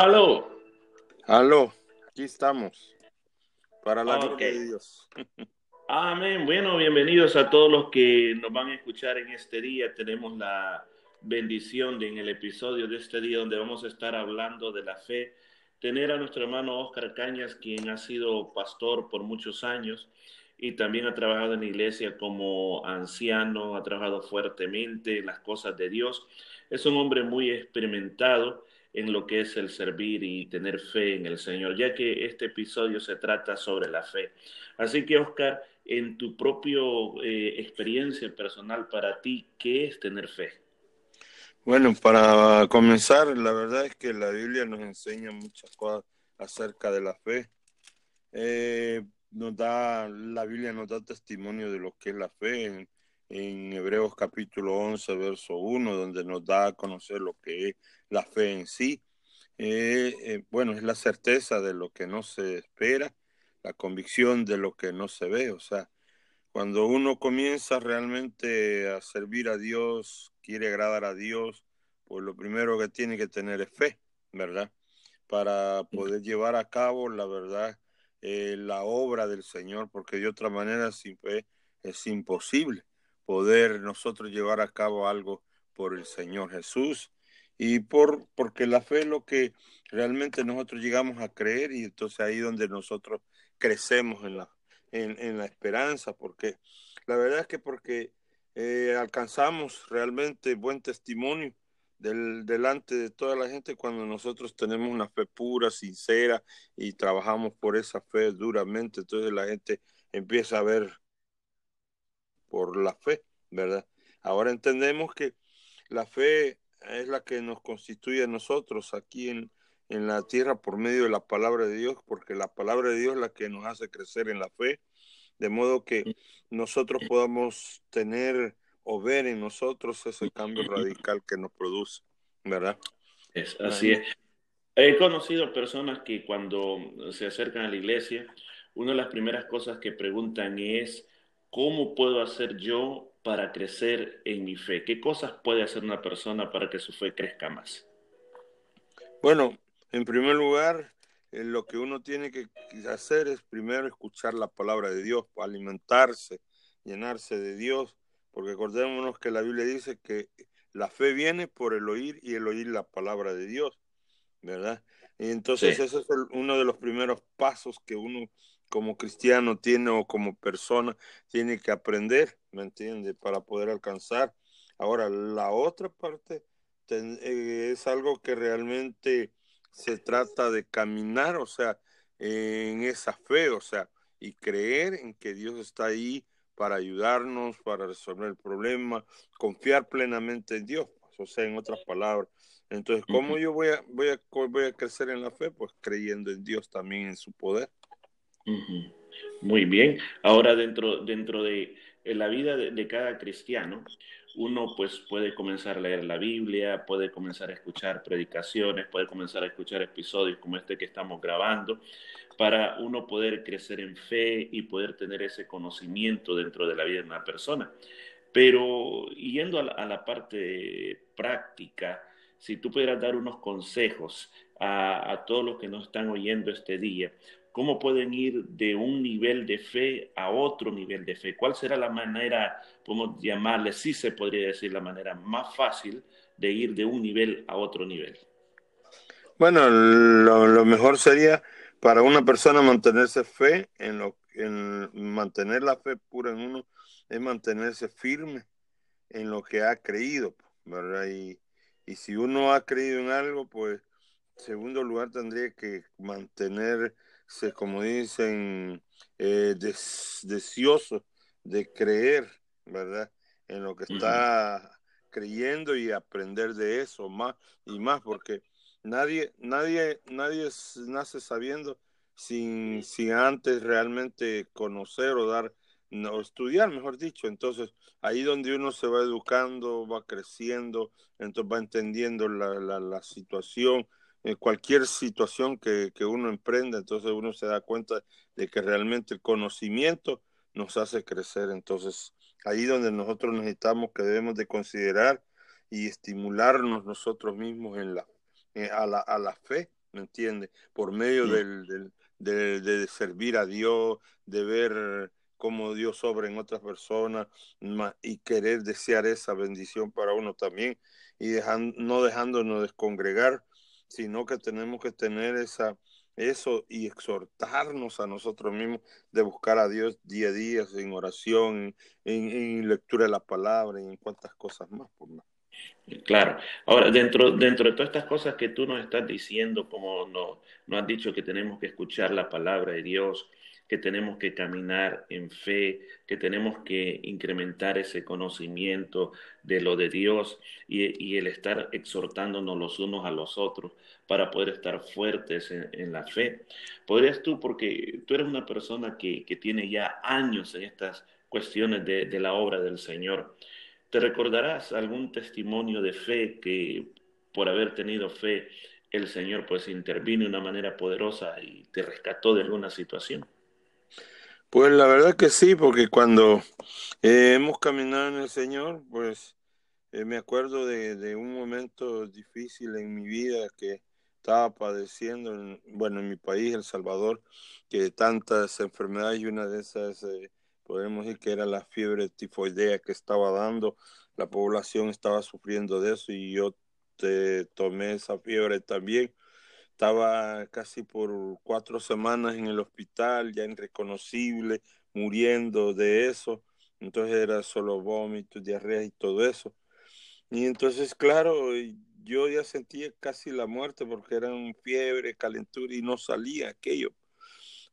Aló. Aló, aquí estamos. Para la gloria de Dios. Amén. Bueno, bienvenidos a todos los que nos van a escuchar en este día. Tenemos la bendición de en el episodio de este día donde vamos a estar hablando de la fe. Tener a nuestro hermano Oscar Cañas, quien ha sido pastor por muchos años y también ha trabajado en la iglesia como anciano, ha trabajado fuertemente en las cosas de Dios. Es un hombre muy experimentado en lo que es el servir y tener fe en el Señor, ya que este episodio se trata sobre la fe. Así que, Oscar, en tu propia eh, experiencia personal para ti, ¿qué es tener fe? Bueno, para comenzar, la verdad es que la Biblia nos enseña muchas cosas acerca de la fe. Eh, nos da, la Biblia nos da testimonio de lo que es la fe en, en Hebreos capítulo 11, verso 1, donde nos da a conocer lo que es la fe en sí. Eh, eh, bueno, es la certeza de lo que no se espera, la convicción de lo que no se ve. O sea, cuando uno comienza realmente a servir a Dios, quiere agradar a Dios, pues lo primero que tiene que tener es fe, ¿verdad? Para poder llevar a cabo, la verdad, eh, la obra del Señor, porque de otra manera sin fe es imposible poder nosotros llevar a cabo algo por el Señor Jesús y por porque la fe es lo que realmente nosotros llegamos a creer y entonces ahí donde nosotros crecemos en la en, la esperanza porque la verdad es que porque eh, alcanzamos realmente buen testimonio del, delante de toda la gente cuando nosotros tenemos una fe pura, sincera y trabajamos por esa fe duramente, entonces la gente empieza a ver por la fe, ¿verdad? Ahora entendemos que la fe es la que nos constituye a nosotros aquí en, en la tierra por medio de la palabra de Dios, porque la palabra de Dios es la que nos hace crecer en la fe, de modo que nosotros podamos tener o ver en nosotros ese cambio radical que nos produce, ¿verdad? Es, así es. He conocido personas que cuando se acercan a la iglesia, una de las primeras cosas que preguntan es, ¿cómo puedo hacer yo para crecer en mi fe? ¿Qué cosas puede hacer una persona para que su fe crezca más? Bueno, en primer lugar, eh, lo que uno tiene que hacer es primero escuchar la palabra de Dios, alimentarse, llenarse de Dios, porque acordémonos que la Biblia dice que la fe viene por el oír y el oír la palabra de Dios, ¿verdad? Y entonces ese es uno de los primeros pasos que uno como cristiano tiene o como persona tiene que aprender, ¿me entiende? Para poder alcanzar. Ahora, la otra parte eh, es algo que realmente se trata de caminar, o sea, en esa fe, o sea, y creer en que Dios está ahí para ayudarnos, para resolver el problema, confiar plenamente en Dios, pues, o sea, en otras palabras. Entonces, ¿cómo yo voy a, voy, a, voy a crecer en la fe? Pues creyendo en Dios también, en su poder. Muy bien. Ahora dentro, dentro de la vida de, cada cristiano, uno pues puede comenzar a leer la Biblia, puede comenzar a escuchar predicaciones, puede comenzar a escuchar episodios como este que estamos grabando, para uno poder crecer en fe y poder tener ese conocimiento dentro de la vida de una persona. Pero yendo a la, parte práctica, si tú pudieras dar unos consejos a, a todos los que nos están oyendo este día, cómo pueden ir de un nivel de fe a otro nivel de fe. ¿Cuál será la manera, podemos llamarle, si se podría decir, la manera más fácil de ir de un nivel a otro nivel? Bueno, lo, mejor sería para una persona mantenerse fe en lo en mantener la fe pura en uno es mantenerse firme en lo que ha creído, ¿verdad? Y, y si uno ha creído en algo, pues, en segundo lugar tendría que mantener como dicen, eh, deseoso de creer, ¿verdad? En lo que está creyendo y aprender de eso más y más, porque nadie, nadie, nadie nace sabiendo sin, sin antes realmente conocer o dar, o estudiar, mejor dicho. Entonces, ahí donde uno se va educando, va creciendo, entonces va entendiendo la, la, la situación, en cualquier situación que, que, uno emprenda, entonces uno se da cuenta de que realmente el conocimiento nos hace crecer. Entonces, ahí donde nosotros necesitamos que debemos de considerar y estimularnos nosotros mismos en la, a, la, a la fe, ¿me entiendes? Por medio del, de, servir a Dios, de ver cómo Dios obra en otras personas y querer desear esa bendición para uno también y no dejándonos descongregar, sino que tenemos que tener esa eso y exhortarnos a nosotros mismos de buscar a Dios día a día en oración, en, lectura de la palabra y en cuantas cosas más. Por más. Claro. Ahora, dentro, dentro de todas estas cosas que tú nos estás diciendo, como nos no has dicho que tenemos que escuchar la palabra de Dios, que tenemos que caminar en fe, que tenemos que incrementar ese conocimiento de lo de Dios y, el estar exhortándonos los unos a los otros para poder estar fuertes en, la fe. ¿Podrías tú, porque tú eres una persona que, tiene ya años en estas cuestiones de, de la obra del Señor, ¿te recordarás algún testimonio de fe que por haber tenido fe el Señor pues intervino de una manera poderosa y te rescató de alguna situación? Pues la verdad que sí, porque cuando eh, hemos caminado en el Señor, pues eh, me acuerdo de, un momento difícil en mi vida que estaba padeciendo, en, bueno, en mi país, El Salvador, que tantas enfermedades y una de esas, eh, podemos decir que era la fiebre tifoidea que estaba dando, la población estaba sufriendo de eso y yo te tomé esa fiebre también estaba casi por cuatro semanas en el hospital, ya irreconocible, muriendo de eso. Entonces era solo vómitos, diarrea y todo eso. Y entonces, claro, yo ya sentía casi la muerte porque eran fiebre, calentura y no salía aquello.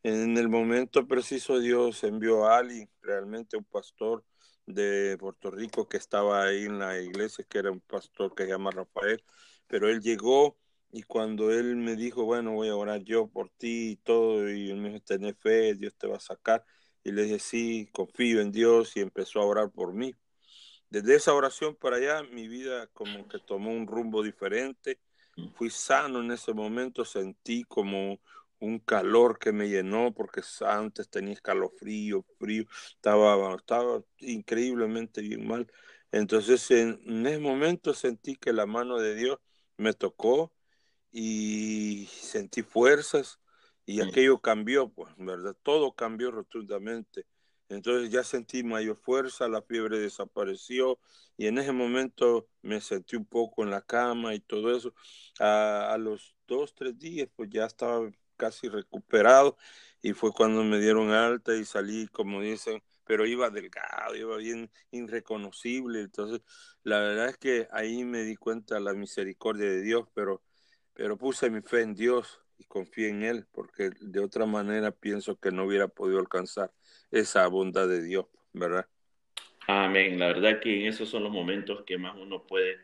En el momento preciso Dios envió a Ali, realmente un pastor de Puerto Rico que estaba ahí en la iglesia, que era un pastor que se llama Rafael, pero él llegó y cuando él me dijo, bueno, voy a orar yo por ti y todo, y él me dijo, tenés fe, Dios te va a sacar. Y le dije, sí, confío en Dios y empezó a orar por mí. Desde esa oración para allá, mi vida como que tomó un rumbo diferente. Fui sano en ese momento, sentí como un calor que me llenó porque antes tenía escalofrío, frío, estaba, estaba increíblemente bien mal. Entonces en, en ese momento sentí que la mano de Dios me tocó y sentí fuerzas y mm. aquello cambió, pues, ¿verdad? Todo cambió rotundamente. Entonces ya sentí mayor fuerza, la fiebre desapareció y en ese momento me sentí un poco en la cama y todo eso. A, los dos, tres días, pues ya estaba casi recuperado y fue cuando me dieron alta y salí, como dicen, pero iba delgado, iba bien irreconocible. Entonces, la verdad es que ahí me di cuenta de la misericordia de Dios, pero pero puse mi fe en Dios y confié en Él, porque de otra manera pienso que no hubiera podido alcanzar esa bondad de Dios, ¿verdad? Amén. La verdad que en esos son los momentos que más uno puede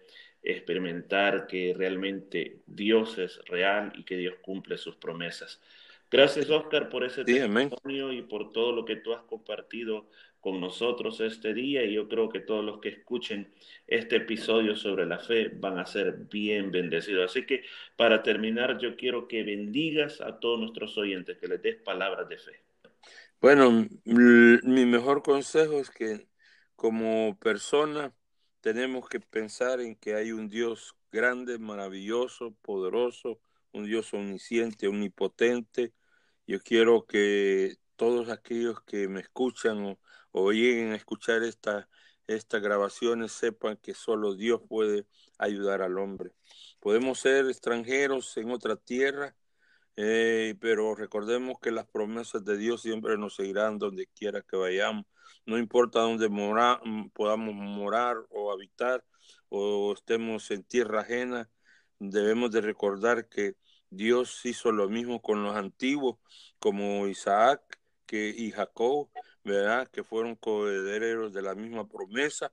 experimentar que realmente Dios es real y que Dios cumple sus promesas. Gracias, Oscar, por ese testimonio y por todo lo que tú has compartido con nosotros este día y yo creo que todos los que escuchen este episodio sobre la fe van a ser bien bendecidos. Así que para terminar yo quiero que bendigas a todos nuestros oyentes, que les des palabras de fe. Bueno, mi mejor consejo es que como persona tenemos que pensar en que hay un Dios grande, maravilloso, poderoso, un Dios omnisciente, omnipotente. Yo quiero que todos aquellos que me escuchan o o lleguen a escuchar esta, estas grabaciones sepan que solo Dios puede ayudar al hombre. Podemos ser extranjeros en otra tierra, eh, pero recordemos que las promesas de Dios siempre nos seguirán donde quiera que vayamos. No importa dónde mora, podamos morar o habitar o estemos en tierra ajena, debemos de recordar que Dios hizo lo mismo con los antiguos, como Isaac y Jacob, ¿verdad? Que fueron coherederos de la misma promesa.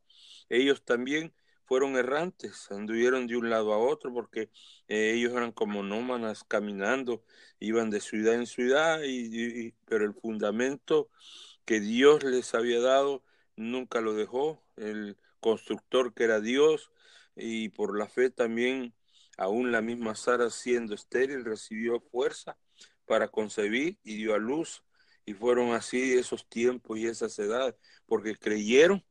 Ellos también fueron errantes, anduvieron de un lado a otro porque eh, ellos eran como nómanas caminando, iban de ciudad en ciudad, y, pero el fundamento que Dios les había dado nunca lo dejó, el constructor que era Dios, y por la fe también, aún la misma Sara siendo estéril, recibió fuerza para concebir y dio a luz y fueron así esos tiempos y esas edades, porque creyeron,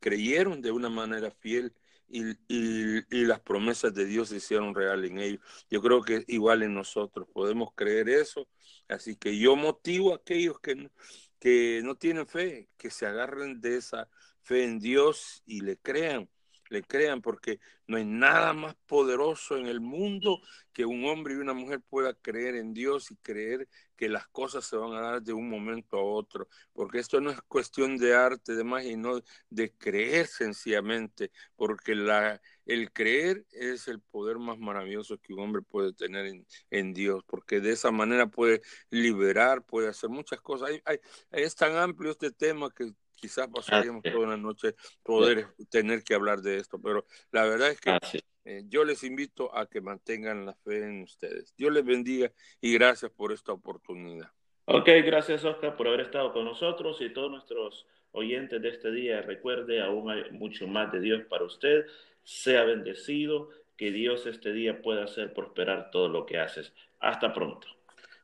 creyeron de una manera fiel y, y, las promesas de Dios se hicieron real en ellos. Yo creo que igual en nosotros podemos creer eso. Así que yo motivo a aquellos que, que no tienen fe, que se agarren de esa fe en Dios y le crean le crean, porque no hay nada más poderoso en el mundo que un hombre y una mujer pueda creer en Dios y creer que las cosas se van a dar de un momento a otro, porque esto no es cuestión de arte, de magia, no de creer sencillamente, porque la, el creer es el poder más maravilloso que un hombre puede tener en, en Dios, porque de esa manera puede liberar, puede hacer muchas cosas. hay, es tan amplio este tema que quizás pasaríamos toda una noche poder tener que hablar de esto, pero la verdad es que eh, yo les invito a que mantengan la fe en ustedes. Dios les bendiga y gracias por esta oportunidad. Ok, gracias Oscar por haber estado con nosotros y todos nuestros oyentes de este día. Recuerde, aún hay mucho más de Dios para usted. Sea bendecido, que Dios este día pueda hacer prosperar todo lo que haces. Hasta pronto.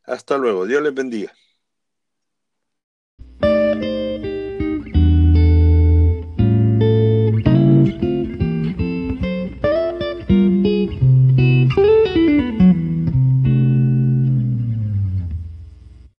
Hasta luego. Dios les bendiga.